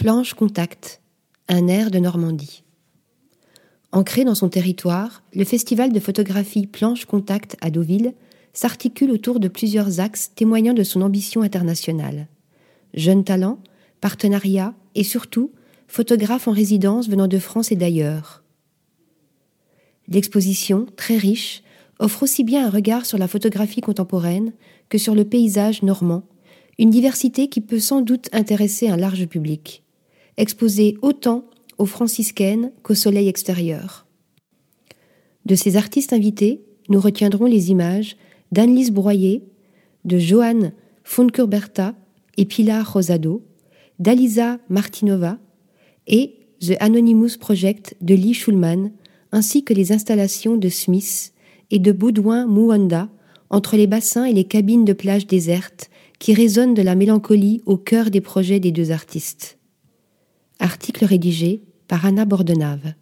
Planche Contact, un air de Normandie. Ancré dans son territoire, le festival de photographie Planche Contact à Deauville s'articule autour de plusieurs axes témoignant de son ambition internationale. Jeunes talents, partenariats et surtout photographes en résidence venant de France et d'ailleurs. L'exposition, très riche, offre aussi bien un regard sur la photographie contemporaine que sur le paysage normand, une diversité qui peut sans doute intéresser un large public, exposée autant aux franciscaines qu'au soleil extérieur. De ces artistes invités, nous retiendrons les images d'Annelise Broyer, de Joanne Foncurberta et Pilar Rosado, d'Alisa Martinova et The Anonymous Project de Lee Schulman, ainsi que les installations de Smith et de Baudouin Mouanda entre les bassins et les cabines de plage désertes qui résonnent de la mélancolie au cœur des projets des deux artistes. Article rédigé par Anna Bordenave.